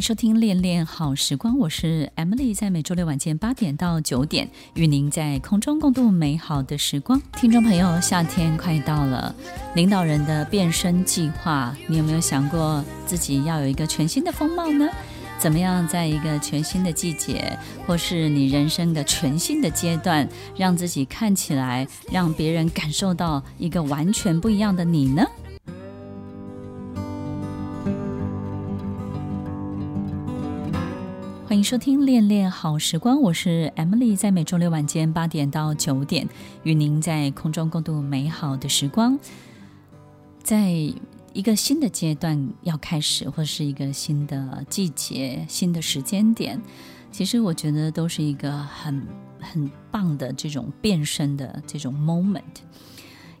迎收听《恋恋好时光》，我是 Emily，在每周六晚间八点到九点，与您在空中共度美好的时光。听众朋友，夏天快到了，领导人的变身计划，你有没有想过自己要有一个全新的风貌呢？怎么样，在一个全新的季节，或是你人生的全新的阶段，让自己看起来，让别人感受到一个完全不一样的你呢？迎收听《恋恋好时光》，我是 Emily，在每周六晚间八点到九点，与您在空中共度美好的时光。在一个新的阶段要开始，或是一个新的季节、新的时间点，其实我觉得都是一个很很棒的这种变身的这种 moment。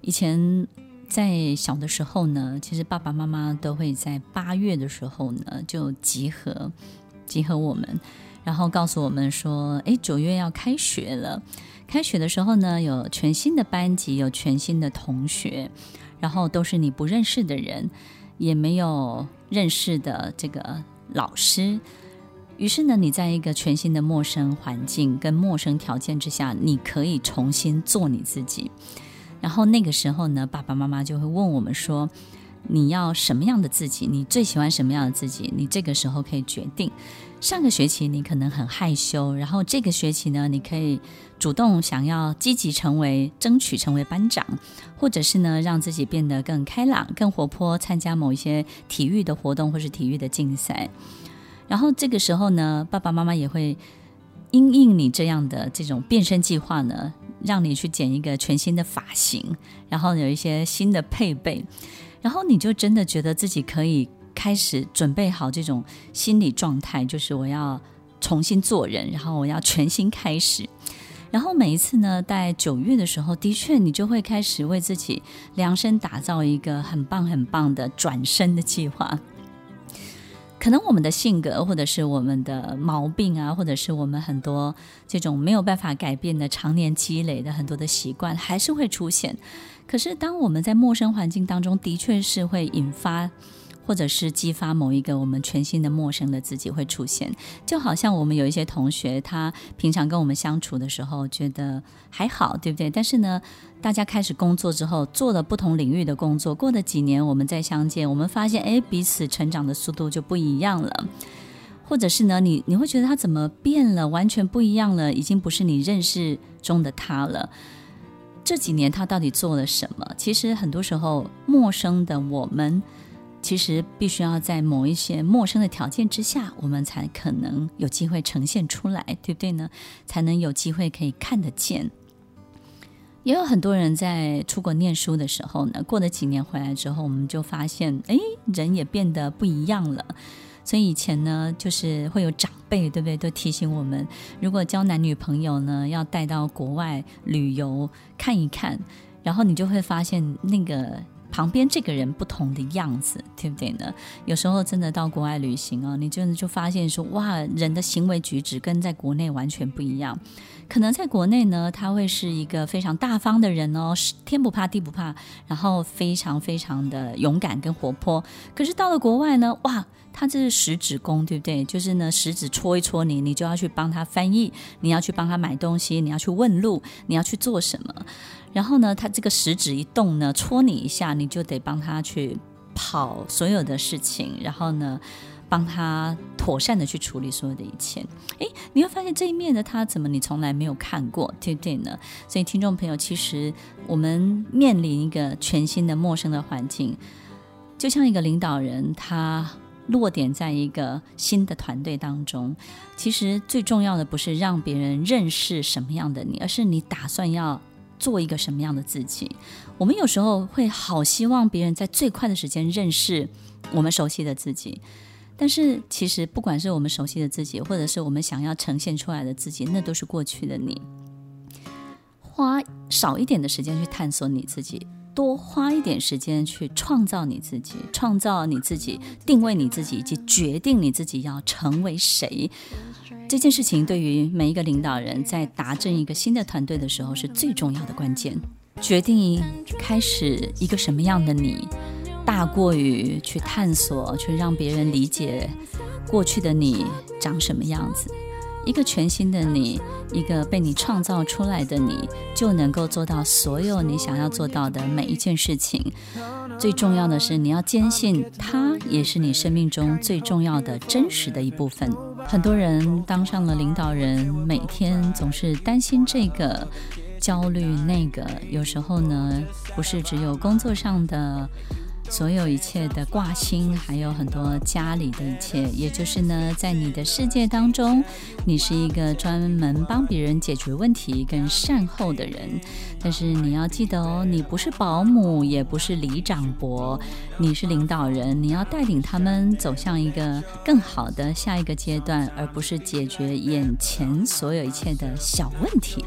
以前在小的时候呢，其实爸爸妈妈都会在八月的时候呢就集合。集合我们，然后告诉我们说：“诶，九月要开学了。开学的时候呢，有全新的班级，有全新的同学，然后都是你不认识的人，也没有认识的这个老师。于是呢，你在一个全新的陌生环境跟陌生条件之下，你可以重新做你自己。然后那个时候呢，爸爸妈妈就会问我们说。”你要什么样的自己？你最喜欢什么样的自己？你这个时候可以决定。上个学期你可能很害羞，然后这个学期呢，你可以主动想要积极成为，争取成为班长，或者是呢，让自己变得更开朗、更活泼，参加某一些体育的活动或是体育的竞赛。然后这个时候呢，爸爸妈妈也会因应你这样的这种变身计划呢，让你去剪一个全新的发型，然后有一些新的配备。然后你就真的觉得自己可以开始准备好这种心理状态，就是我要重新做人，然后我要全新开始。然后每一次呢，在九月的时候，的确你就会开始为自己量身打造一个很棒很棒的转身的计划。可能我们的性格，或者是我们的毛病啊，或者是我们很多这种没有办法改变的常年积累的很多的习惯，还是会出现。可是，当我们在陌生环境当中，的确是会引发，或者是激发某一个我们全新的陌生的自己会出现。就好像我们有一些同学，他平常跟我们相处的时候觉得还好，对不对？但是呢，大家开始工作之后，做了不同领域的工作，过了几年，我们再相见，我们发现，哎，彼此成长的速度就不一样了。或者是呢，你你会觉得他怎么变了，完全不一样了，已经不是你认识中的他了。这几年他到底做了什么？其实很多时候，陌生的我们，其实必须要在某一些陌生的条件之下，我们才可能有机会呈现出来，对不对呢？才能有机会可以看得见。也有很多人在出国念书的时候呢，过了几年回来之后，我们就发现，哎，人也变得不一样了。所以以前呢，就是会有长辈，对不对？都提醒我们，如果交男女朋友呢，要带到国外旅游看一看，然后你就会发现那个旁边这个人不同的样子，对不对呢？有时候真的到国外旅行哦，你真的就发现说，哇，人的行为举止跟在国内完全不一样。可能在国内呢，他会是一个非常大方的人哦，天不怕地不怕，然后非常非常的勇敢跟活泼。可是到了国外呢，哇！他这是食指功，对不对？就是呢，食指戳一戳你，你就要去帮他翻译，你要去帮他买东西，你要去问路，你要去做什么。然后呢，他这个食指一动呢，戳你一下，你就得帮他去跑所有的事情，然后呢，帮他妥善的去处理所有的一切。诶，你会发现这一面的他，怎么你从来没有看过，对不对呢？所以，听众朋友，其实我们面临一个全新的陌生的环境，就像一个领导人，他。落点在一个新的团队当中，其实最重要的不是让别人认识什么样的你，而是你打算要做一个什么样的自己。我们有时候会好希望别人在最快的时间认识我们熟悉的自己，但是其实不管是我们熟悉的自己，或者是我们想要呈现出来的自己，那都是过去的你。花少一点的时间去探索你自己，多花一点时间去创造你自己，创造你自己，定位你自己，以及决定你自己要成为谁。这件事情对于每一个领导人在达阵一个新的团队的时候是最重要的关键。决定开始一个什么样的你，大过于去探索，去让别人理解过去的你长什么样子。一个全新的你，一个被你创造出来的你，就能够做到所有你想要做到的每一件事情。最重要的是，你要坚信它也是你生命中最重要的真实的一部分。很多人当上了领导人，每天总是担心这个，焦虑那个。有时候呢，不是只有工作上的。所有一切的挂心，还有很多家里的一切，也就是呢，在你的世界当中，你是一个专门帮别人解决问题跟善后的人。但是你要记得哦，你不是保姆，也不是里长伯，你是领导人，你要带领他们走向一个更好的下一个阶段，而不是解决眼前所有一切的小问题。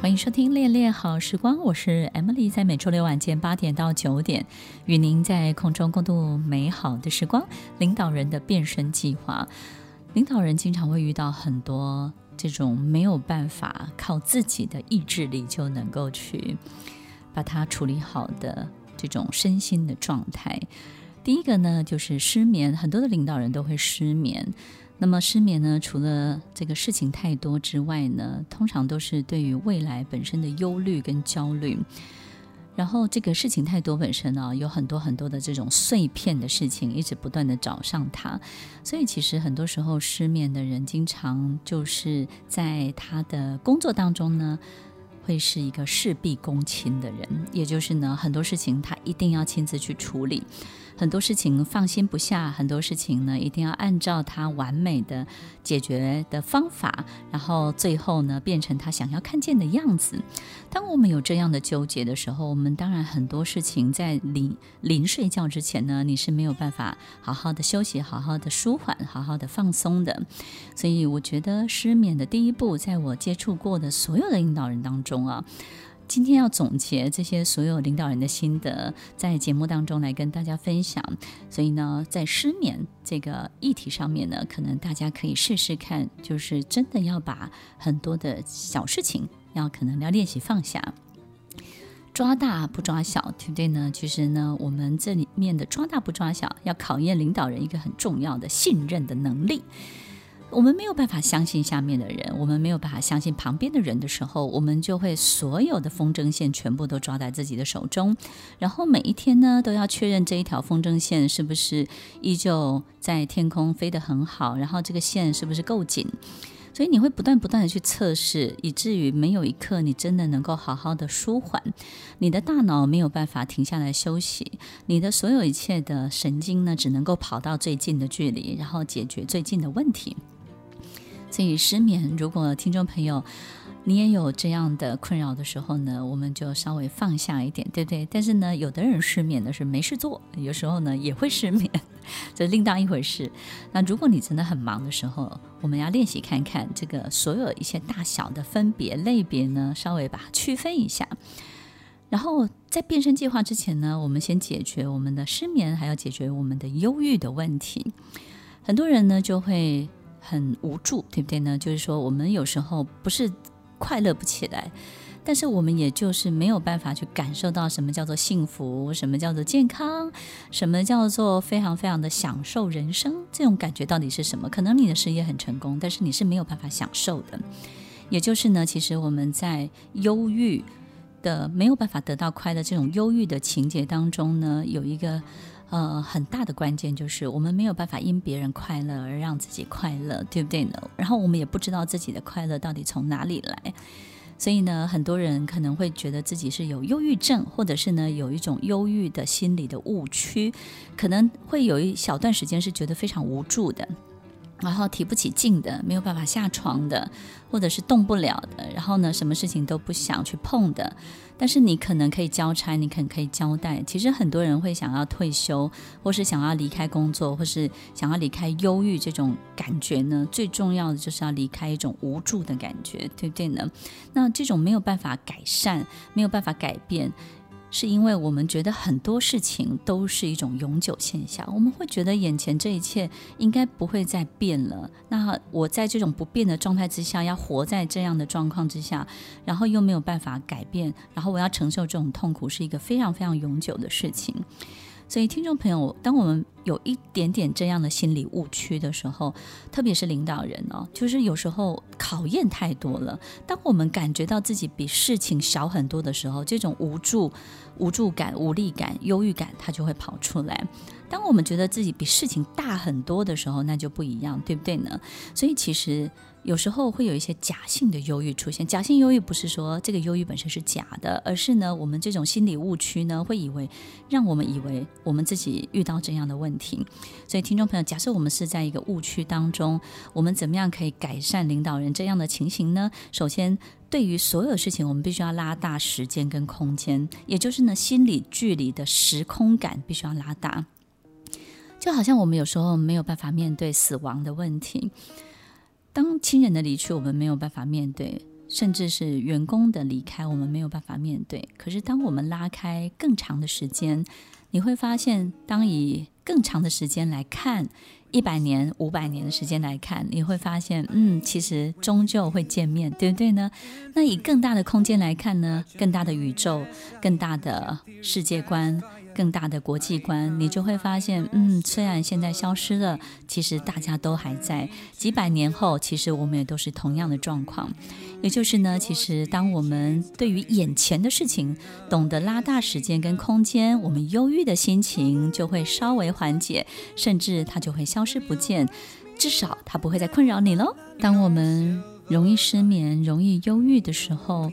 欢迎收听《恋恋好时光》，我是 Emily，在每周六晚间八点到九点，与您在空中共度美好的时光。领导人的变身计划，领导人经常会遇到很多这种没有办法靠自己的意志力就能够去把它处理好的这种身心的状态。第一个呢，就是失眠，很多的领导人都会失眠。那么失眠呢，除了这个事情太多之外呢，通常都是对于未来本身的忧虑跟焦虑。然后这个事情太多本身呢，有很多很多的这种碎片的事情一直不断的找上他，所以其实很多时候失眠的人，经常就是在他的工作当中呢，会是一个事必躬亲的人，也就是呢，很多事情他一定要亲自去处理。很多事情放心不下，很多事情呢，一定要按照他完美的解决的方法，然后最后呢，变成他想要看见的样子。当我们有这样的纠结的时候，我们当然很多事情在临临睡觉之前呢，你是没有办法好好的休息、好好的舒缓、好好的放松的。所以，我觉得失眠的第一步，在我接触过的所有的领导人当中啊。今天要总结这些所有领导人的心得，在节目当中来跟大家分享。所以呢，在失眠这个议题上面呢，可能大家可以试试看，就是真的要把很多的小事情，要可能要练习放下，抓大不抓小，对不对呢？其实呢，我们这里面的抓大不抓小，要考验领导人一个很重要的信任的能力。我们没有办法相信下面的人，我们没有办法相信旁边的人的时候，我们就会所有的风筝线全部都抓在自己的手中，然后每一天呢都要确认这一条风筝线是不是依旧在天空飞得很好，然后这个线是不是够紧，所以你会不断不断的去测试，以至于没有一刻你真的能够好好的舒缓，你的大脑没有办法停下来休息，你的所有一切的神经呢只能够跑到最近的距离，然后解决最近的问题。所以失眠，如果听众朋友你也有这样的困扰的时候呢，我们就稍微放下一点，对不对？但是呢，有的人失眠的是没事做，有时候呢也会失眠，这另当一回事。那如果你真的很忙的时候，我们要练习看看这个所有一些大小的分别类别呢，稍微把它区分一下。然后在变身计划之前呢，我们先解决我们的失眠，还要解决我们的忧郁的问题。很多人呢就会。很无助，对不对呢？就是说，我们有时候不是快乐不起来，但是我们也就是没有办法去感受到什么叫做幸福，什么叫做健康，什么叫做非常非常的享受人生。这种感觉到底是什么？可能你的事业很成功，但是你是没有办法享受的。也就是呢，其实我们在忧郁的没有办法得到快乐这种忧郁的情节当中呢，有一个。呃，很大的关键就是我们没有办法因别人快乐而让自己快乐，对不对呢？然后我们也不知道自己的快乐到底从哪里来，所以呢，很多人可能会觉得自己是有忧郁症，或者是呢有一种忧郁的心理的误区，可能会有一小段时间是觉得非常无助的。然后提不起劲的，没有办法下床的，或者是动不了的，然后呢，什么事情都不想去碰的。但是你可能可以交差，你可能可以交代。其实很多人会想要退休，或是想要离开工作，或是想要离开忧郁这种感觉呢。最重要的就是要离开一种无助的感觉，对不对呢？那这种没有办法改善，没有办法改变。是因为我们觉得很多事情都是一种永久现象，我们会觉得眼前这一切应该不会再变了。那我在这种不变的状态之下，要活在这样的状况之下，然后又没有办法改变，然后我要承受这种痛苦，是一个非常非常永久的事情。所以，听众朋友，当我们有一点点这样的心理误区的时候，特别是领导人哦，就是有时候考验太多了。当我们感觉到自己比事情小很多的时候，这种无助、无助感、无力感、忧郁感，它就会跑出来。当我们觉得自己比事情大很多的时候，那就不一样，对不对呢？所以，其实。有时候会有一些假性的忧郁出现。假性忧郁不是说这个忧郁本身是假的，而是呢，我们这种心理误区呢，会以为让我们以为我们自己遇到这样的问题。所以，听众朋友，假设我们是在一个误区当中，我们怎么样可以改善领导人这样的情形呢？首先，对于所有事情，我们必须要拉大时间跟空间，也就是呢，心理距离的时空感必须要拉大。就好像我们有时候没有办法面对死亡的问题。当亲人的离去，我们没有办法面对；甚至是员工的离开，我们没有办法面对。可是，当我们拉开更长的时间，你会发现，当以更长的时间来看，一百年、五百年的时间来看，你会发现，嗯，其实终究会见面，对不对呢？那以更大的空间来看呢？更大的宇宙，更大的世界观。更大的国际观，你就会发现，嗯，虽然现在消失了，其实大家都还在。几百年后，其实我们也都是同样的状况。也就是呢，其实当我们对于眼前的事情懂得拉大时间跟空间，我们忧郁的心情就会稍微缓解，甚至它就会消失不见。至少它不会再困扰你喽。当我们容易失眠、容易忧郁的时候，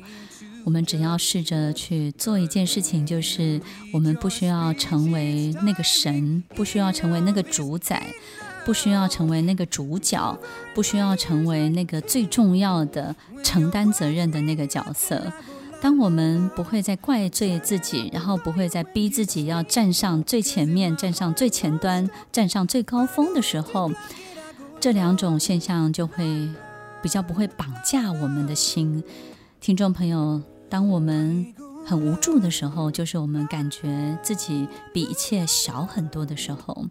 我们只要试着去做一件事情，就是我们不需要成为那个神，不需要成为那个主宰，不需要成为那个主角，不需要成为那个最重要的承担责任的那个角色。当我们不会再怪罪自己，然后不会再逼自己要站上最前面、站上最前端、站上最高峰的时候，这两种现象就会比较不会绑架我们的心。听众朋友。当我们很无助的时候，就是我们感觉自己比一切小很多的时候。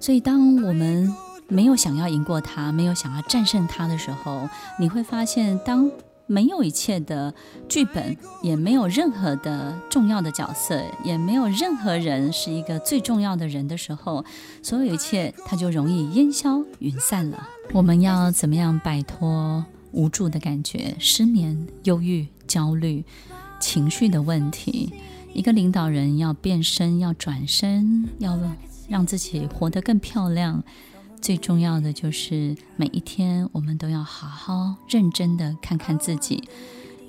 所以，当我们没有想要赢过他，没有想要战胜他的时候，你会发现，当没有一切的剧本，也没有任何的重要的角色，也没有任何人是一个最重要的人的时候，所有一切它就容易烟消云散了。我们要怎么样摆脱无助的感觉、失眠、忧郁？焦虑、情绪的问题，一个领导人要变身，要转身，要让自己活得更漂亮。最重要的就是每一天，我们都要好好认真的看看自己，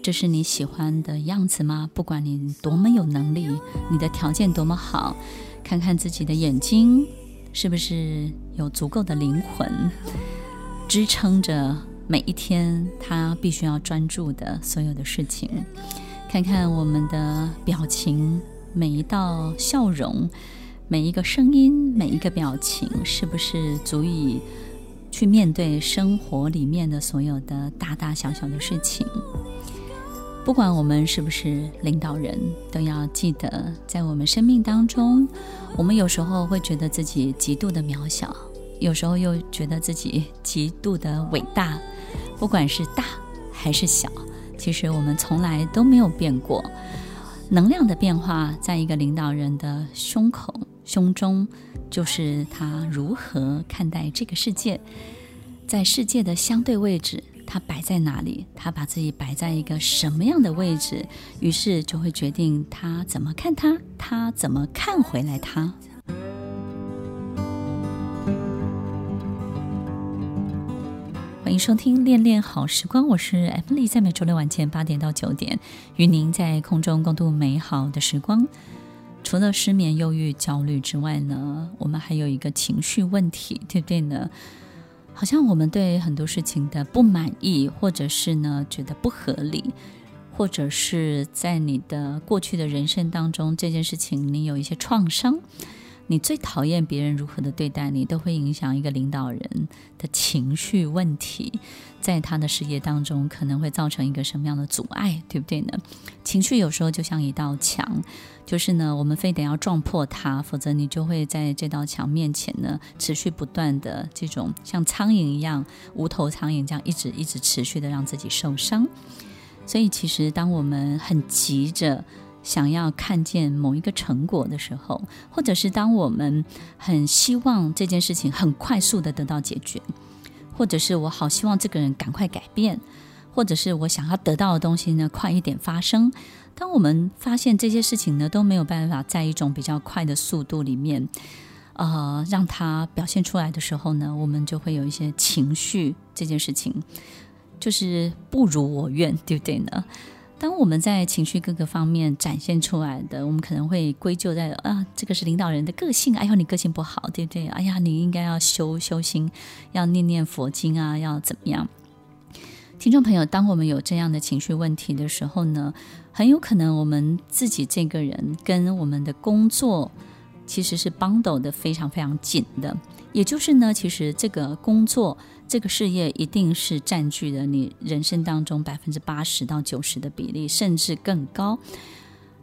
这是你喜欢的样子吗？不管你多么有能力，你的条件多么好，看看自己的眼睛是不是有足够的灵魂支撑着。每一天，他必须要专注的所有的事情，看看我们的表情，每一道笑容，每一个声音，每一个表情，是不是足以去面对生活里面的所有的大大小小的事情？不管我们是不是领导人，都要记得，在我们生命当中，我们有时候会觉得自己极度的渺小，有时候又觉得自己极度的伟大。不管是大还是小，其实我们从来都没有变过。能量的变化，在一个领导人的胸口、胸中，就是他如何看待这个世界，在世界的相对位置，他摆在哪里，他把自己摆在一个什么样的位置，于是就会决定他怎么看他，他怎么看回来他。收听《恋恋好时光》，我是 Emily，在每周六晚间八点到九点，与您在空中共度美好的时光。除了失眠、忧郁、焦虑之外呢，我们还有一个情绪问题，对不对呢？好像我们对很多事情的不满意，或者是呢觉得不合理，或者是在你的过去的人生当中，这件事情你有一些创伤。你最讨厌别人如何的对待你，都会影响一个领导人的情绪问题，在他的事业当中可能会造成一个什么样的阻碍，对不对呢？情绪有时候就像一道墙，就是呢，我们非得要撞破它，否则你就会在这道墙面前呢，持续不断的这种像苍蝇一样无头苍蝇这样一直一直持续的让自己受伤。所以，其实当我们很急着。想要看见某一个成果的时候，或者是当我们很希望这件事情很快速的得到解决，或者是我好希望这个人赶快改变，或者是我想要得到的东西呢，快一点发生。当我们发现这些事情呢，都没有办法在一种比较快的速度里面，呃，让它表现出来的时候呢，我们就会有一些情绪。这件事情就是不如我愿，对不对呢？当我们在情绪各个方面展现出来的，我们可能会归咎在啊，这个是领导人的个性。哎呦，你个性不好，对不对？哎呀，你应该要修修心，要念念佛经啊，要怎么样？听众朋友，当我们有这样的情绪问题的时候呢，很有可能我们自己这个人跟我们的工作其实是 bundle 的非常非常紧的。也就是呢，其实这个工作。这个事业一定是占据了你人生当中百分之八十到九十的比例，甚至更高。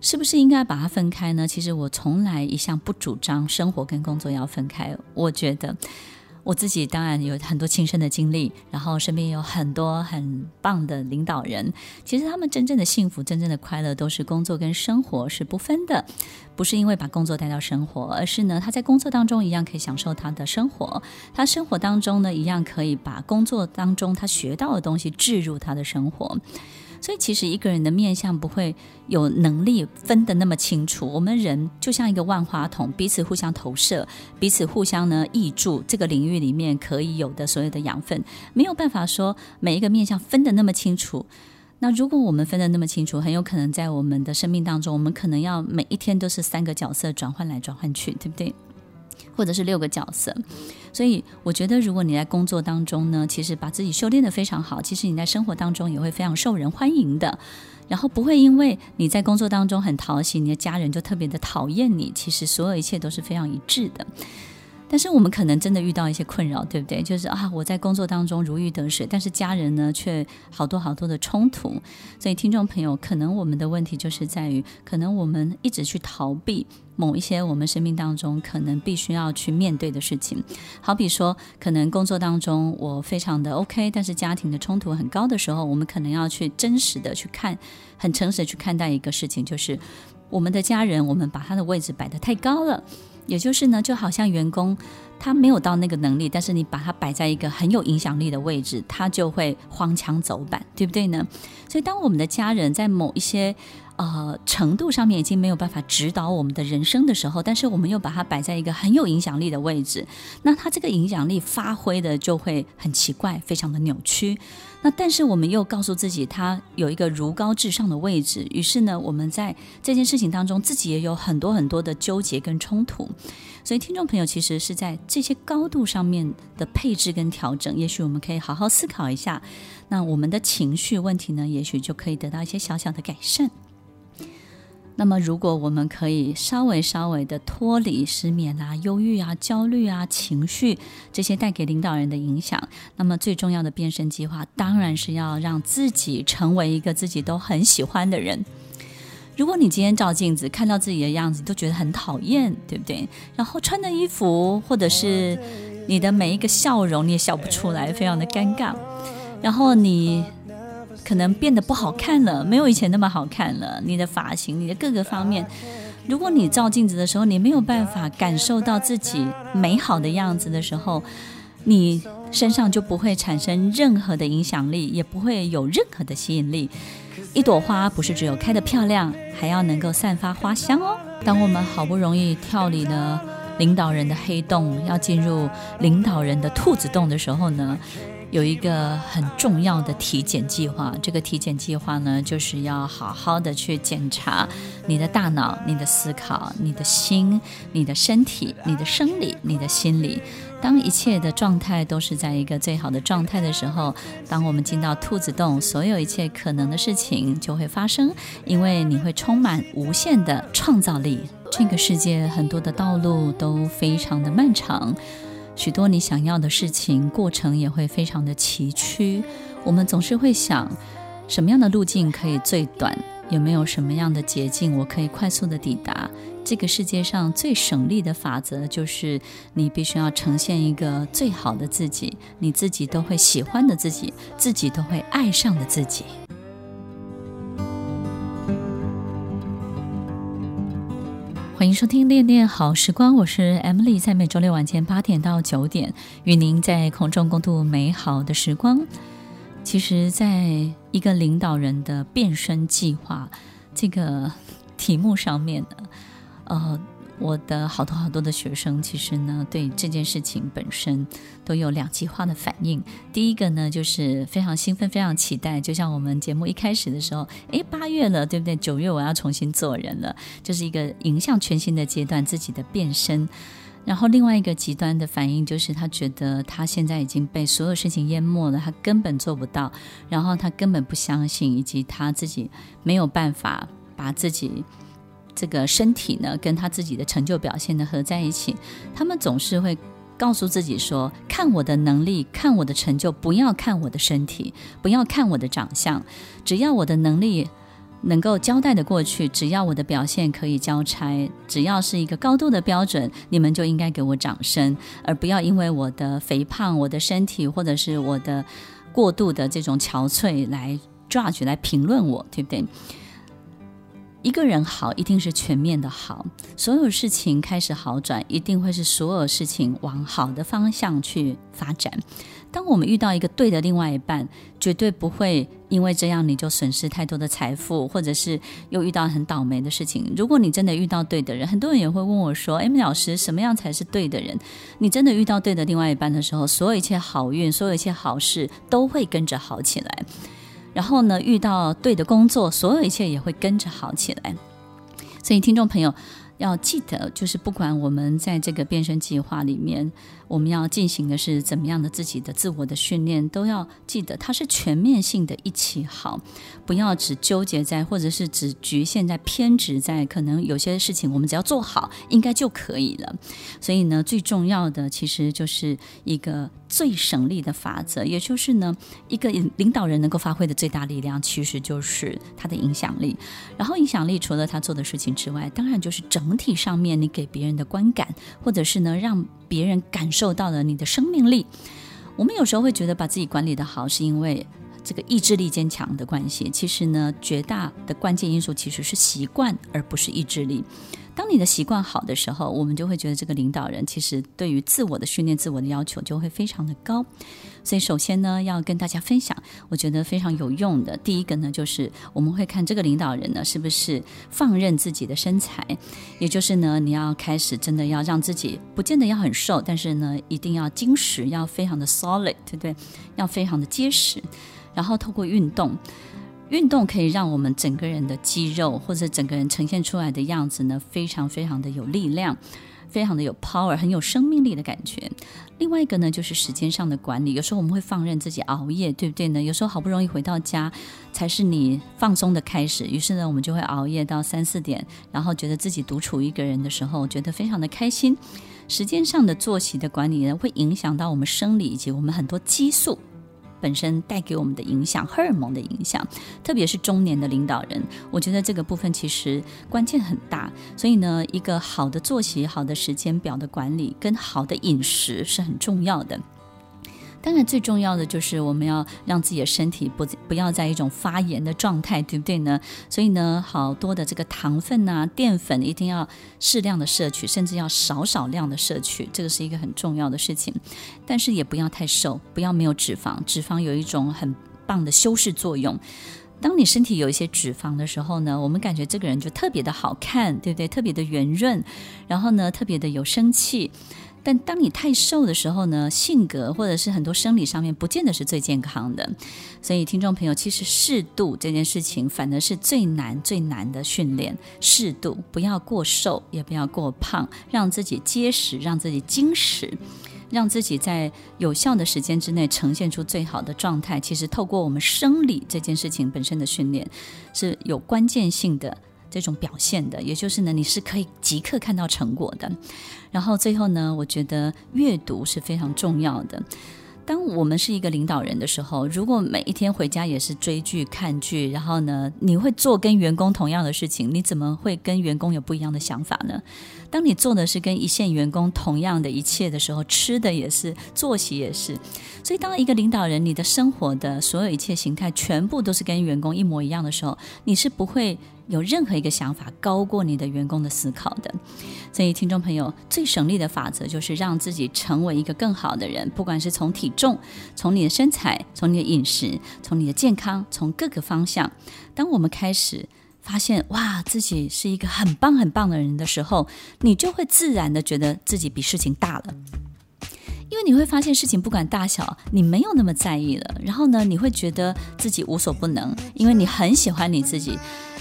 是不是应该把它分开呢？其实我从来一向不主张生活跟工作要分开。我觉得。我自己当然有很多亲身的经历，然后身边有很多很棒的领导人。其实他们真正的幸福、真正的快乐，都是工作跟生活是不分的，不是因为把工作带到生活，而是呢，他在工作当中一样可以享受他的生活，他生活当中呢一样可以把工作当中他学到的东西置入他的生活。所以，其实一个人的面相不会有能力分得那么清楚。我们人就像一个万花筒，彼此互相投射，彼此互相呢挹注这个领域里面可以有的所有的养分，没有办法说每一个面相分得那么清楚。那如果我们分得那么清楚，很有可能在我们的生命当中，我们可能要每一天都是三个角色转换来转换去，对不对？或者是六个角色，所以我觉得，如果你在工作当中呢，其实把自己修炼得非常好，其实你在生活当中也会非常受人欢迎的。然后不会因为你在工作当中很讨喜，你的家人就特别的讨厌你。其实所有一切都是非常一致的。但是我们可能真的遇到一些困扰，对不对？就是啊，我在工作当中如鱼得水，但是家人呢却好多好多的冲突。所以听众朋友，可能我们的问题就是在于，可能我们一直去逃避某一些我们生命当中可能必须要去面对的事情。好比说，可能工作当中我非常的 OK，但是家庭的冲突很高的时候，我们可能要去真实的去看，很诚实的去看待一个事情，就是我们的家人，我们把他的位置摆得太高了。也就是呢，就好像员工他没有到那个能力，但是你把他摆在一个很有影响力的位置，他就会荒腔走板，对不对呢？所以，当我们的家人在某一些呃程度上面已经没有办法指导我们的人生的时候，但是我们又把他摆在一个很有影响力的位置，那他这个影响力发挥的就会很奇怪，非常的扭曲。那但是我们又告诉自己，他有一个如高至上的位置，于是呢，我们在这件事情当中，自己也有很多很多的纠结跟冲突。所以，听众朋友其实是在这些高度上面的配置跟调整，也许我们可以好好思考一下。那我们的情绪问题呢，也许就可以得到一些小小的改善。那么，如果我们可以稍微稍微的脱离失眠啊、忧郁啊、焦虑啊、情绪这些带给领导人的影响，那么最重要的变身计划当然是要让自己成为一个自己都很喜欢的人。如果你今天照镜子看到自己的样子，都觉得很讨厌，对不对？然后穿的衣服或者是你的每一个笑容，你也笑不出来，非常的尴尬。然后你。可能变得不好看了，没有以前那么好看了。你的发型，你的各个方面，如果你照镜子的时候，你没有办法感受到自己美好的样子的时候，你身上就不会产生任何的影响力，也不会有任何的吸引力。一朵花不是只有开得漂亮，还要能够散发花香哦。当我们好不容易跳离了领导人的黑洞，要进入领导人的兔子洞的时候呢，有一个很重要的体检计划。这个体检计划呢，就是要好好的去检查你的大脑、你的思考、你的心、你的身体、你的生理、你的心理。当一切的状态都是在一个最好的状态的时候，当我们进到兔子洞，所有一切可能的事情就会发生，因为你会充满无限的创造力。这个世界很多的道路都非常的漫长，许多你想要的事情过程也会非常的崎岖。我们总是会想，什么样的路径可以最短？有没有什么样的捷径我可以快速的抵达？这个世界上最省力的法则就是，你必须要呈现一个最好的自己，你自己都会喜欢的自己，自己都会爱上的自己。欢迎收听《恋恋好时光》，我是 Emily，在每周六晚间八点到九点，与您在空中共度美好的时光。其实，在一个领导人的变身计划这个题目上面呢。呃，我的好多好多的学生，其实呢，对这件事情本身都有两极化的反应。第一个呢，就是非常兴奋、非常期待，就像我们节目一开始的时候，诶，八月了，对不对？九月我要重新做人了，就是一个迎向全新的阶段，自己的变身。然后另外一个极端的反应就是，他觉得他现在已经被所有事情淹没了，他根本做不到，然后他根本不相信，以及他自己没有办法把自己。这个身体呢，跟他自己的成就表现呢合在一起，他们总是会告诉自己说：“看我的能力，看我的成就，不要看我的身体，不要看我的长相，只要我的能力能够交代的过去，只要我的表现可以交差，只要是一个高度的标准，你们就应该给我掌声，而不要因为我的肥胖、我的身体或者是我的过度的这种憔悴来 judge 来评论我，对不对？”一个人好，一定是全面的好。所有事情开始好转，一定会是所有事情往好的方向去发展。当我们遇到一个对的另外一半，绝对不会因为这样你就损失太多的财富，或者是又遇到很倒霉的事情。如果你真的遇到对的人，很多人也会问我说：“M 老师，什么样才是对的人？”你真的遇到对的另外一半的时候，所有一切好运，所有一切好事都会跟着好起来。然后呢，遇到对的工作，所有一切也会跟着好起来。所以，听众朋友。要记得，就是不管我们在这个变身计划里面，我们要进行的是怎么样的自己的自我的训练，都要记得它是全面性的一起好，不要只纠结在，或者是只局限在偏执在，可能有些事情我们只要做好，应该就可以了。所以呢，最重要的其实就是一个最省力的法则，也就是呢，一个领导人能够发挥的最大力量，其实就是他的影响力。然后，影响力除了他做的事情之外，当然就是整。体上面，你给别人的观感，或者是呢，让别人感受到了你的生命力。我们有时候会觉得把自己管理的好，是因为这个意志力坚强的关系。其实呢，绝大的关键因素其实是习惯，而不是意志力。当你的习惯好的时候，我们就会觉得这个领导人其实对于自我的训练、自我的要求就会非常的高。所以，首先呢，要跟大家分享，我觉得非常有用的。第一个呢，就是我们会看这个领导人呢，是不是放任自己的身材，也就是呢，你要开始真的要让自己，不见得要很瘦，但是呢，一定要精实，要非常的 solid，对不对？要非常的结实，然后透过运动。运动可以让我们整个人的肌肉或者整个人呈现出来的样子呢，非常非常的有力量，非常的有 power，很有生命力的感觉。另外一个呢，就是时间上的管理。有时候我们会放任自己熬夜，对不对呢？有时候好不容易回到家，才是你放松的开始。于是呢，我们就会熬夜到三四点，然后觉得自己独处一个人的时候，觉得非常的开心。时间上的作息的管理呢，会影响到我们生理以及我们很多激素。本身带给我们的影响，荷尔蒙的影响，特别是中年的领导人，我觉得这个部分其实关键很大。所以呢，一个好的作息、好的时间表的管理，跟好的饮食是很重要的。当然，最重要的就是我们要让自己的身体不不要在一种发炎的状态，对不对呢？所以呢，好多的这个糖分啊、淀粉一定要适量的摄取，甚至要少少量的摄取，这个是一个很重要的事情。但是也不要太瘦，不要没有脂肪，脂肪有一种很棒的修饰作用。当你身体有一些脂肪的时候呢，我们感觉这个人就特别的好看，对不对？特别的圆润，然后呢，特别的有生气。但当你太瘦的时候呢，性格或者是很多生理上面不见得是最健康的。所以，听众朋友，其实适度这件事情反而是最难最难的训练。适度，不要过瘦，也不要过胖，让自己结实，让自己精实。让自己在有效的时间之内呈现出最好的状态，其实透过我们生理这件事情本身的训练是有关键性的这种表现的，也就是呢，你是可以即刻看到成果的。然后最后呢，我觉得阅读是非常重要的。当我们是一个领导人的时候，如果每一天回家也是追剧、看剧，然后呢，你会做跟员工同样的事情，你怎么会跟员工有不一样的想法呢？当你做的是跟一线员工同样的一切的时候，吃的也是，作息也是，所以当一个领导人，你的生活的所有一切形态全部都是跟员工一模一样的时候，你是不会有任何一个想法高过你的员工的思考的。所以，听众朋友，最省力的法则就是让自己成为一个更好的人，不管是从体重、从你的身材、从你的饮食、从你的健康、从各个方向，当我们开始。发现哇，自己是一个很棒很棒的人的时候，你就会自然的觉得自己比事情大了，因为你会发现事情不管大小，你没有那么在意了。然后呢，你会觉得自己无所不能，因为你很喜欢你自己，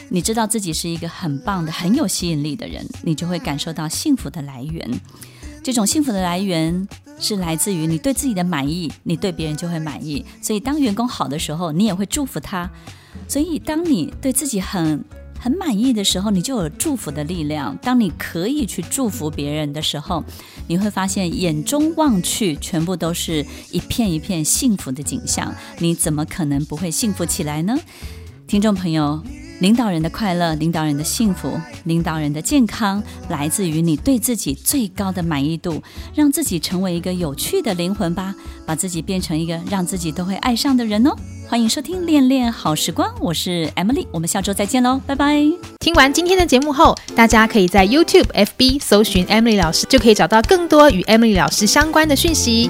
你知道自己是一个很棒的、很有吸引力的人，你就会感受到幸福的来源。这种幸福的来源是来自于你对自己的满意，你对别人就会满意。所以当员工好的时候，你也会祝福他。所以，当你对自己很很满意的时候，你就有祝福的力量。当你可以去祝福别人的时候，你会发现眼中望去，全部都是一片一片幸福的景象。你怎么可能不会幸福起来呢？听众朋友，领导人的快乐、领导人的幸福、领导人的健康，来自于你对自己最高的满意度，让自己成为一个有趣的灵魂吧，把自己变成一个让自己都会爱上的人哦。欢迎收听《恋恋好时光》，我是 Emily，我们下周再见喽，拜拜。听完今天的节目后，大家可以在 YouTube、FB 搜寻 Emily 老师，就可以找到更多与 Emily 老师相关的讯息。